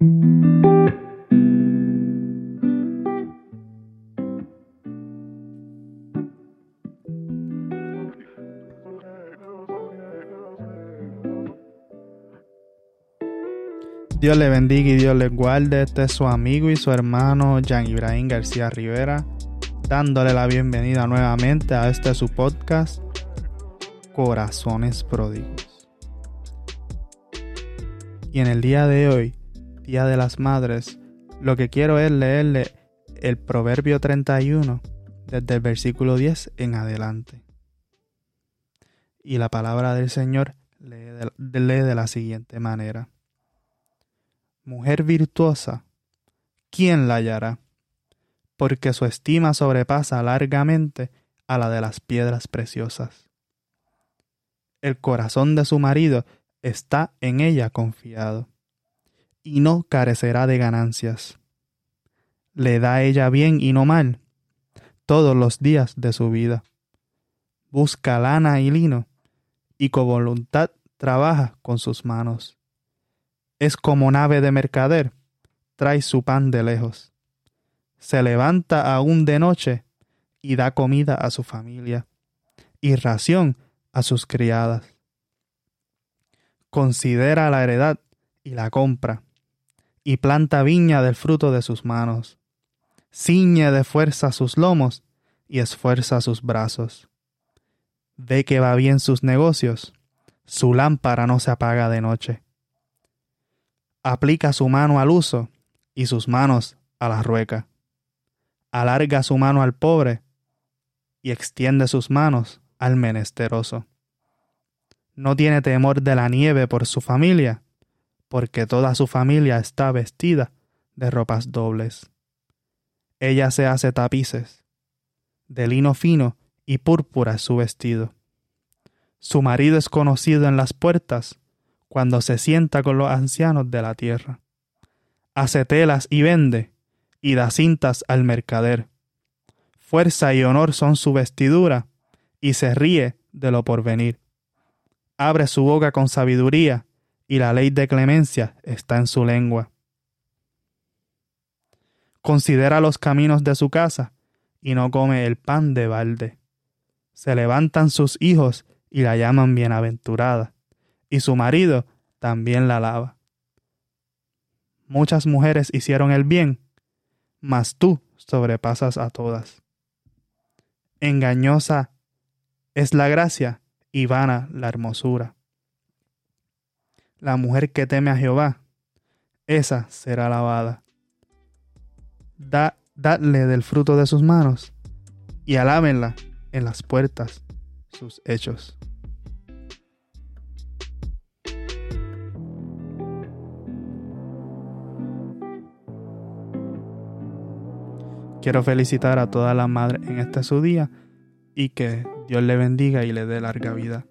Dios le bendiga y Dios le guarde. Este es su amigo y su hermano Jean Ibrahim García Rivera, dándole la bienvenida nuevamente a este su podcast, Corazones Pródigos. Y en el día de hoy, Día de las Madres, lo que quiero es leerle el Proverbio 31 desde el versículo 10 en adelante. Y la palabra del Señor lee de, lee de la siguiente manera mujer virtuosa, ¿quién la hallará? Porque su estima sobrepasa largamente a la de las piedras preciosas. El corazón de su marido está en ella confiado, y no carecerá de ganancias. Le da ella bien y no mal todos los días de su vida. Busca lana y lino, y con voluntad trabaja con sus manos es como nave de mercader, trae su pan de lejos. Se levanta aún de noche y da comida a su familia y ración a sus criadas. Considera la heredad y la compra, y planta viña del fruto de sus manos. Ciñe de fuerza sus lomos y esfuerza sus brazos. Ve que va bien sus negocios, su lámpara no se apaga de noche aplica su mano al uso y sus manos a la rueca. Alarga su mano al pobre y extiende sus manos al menesteroso. No tiene temor de la nieve por su familia, porque toda su familia está vestida de ropas dobles. Ella se hace tapices, de lino fino y púrpura es su vestido. Su marido es conocido en las puertas cuando se sienta con los ancianos de la tierra. Hace telas y vende, y da cintas al mercader. Fuerza y honor son su vestidura, y se ríe de lo porvenir. Abre su boca con sabiduría, y la ley de clemencia está en su lengua. Considera los caminos de su casa, y no come el pan de balde. Se levantan sus hijos y la llaman bienaventurada y su marido también la alaba. Muchas mujeres hicieron el bien, mas tú sobrepasas a todas. Engañosa es la gracia y vana la hermosura. La mujer que teme a Jehová, esa será alabada. Da, dadle del fruto de sus manos y alábenla en las puertas sus hechos. Quiero felicitar a todas las madres en este su día y que Dios le bendiga y le dé larga vida.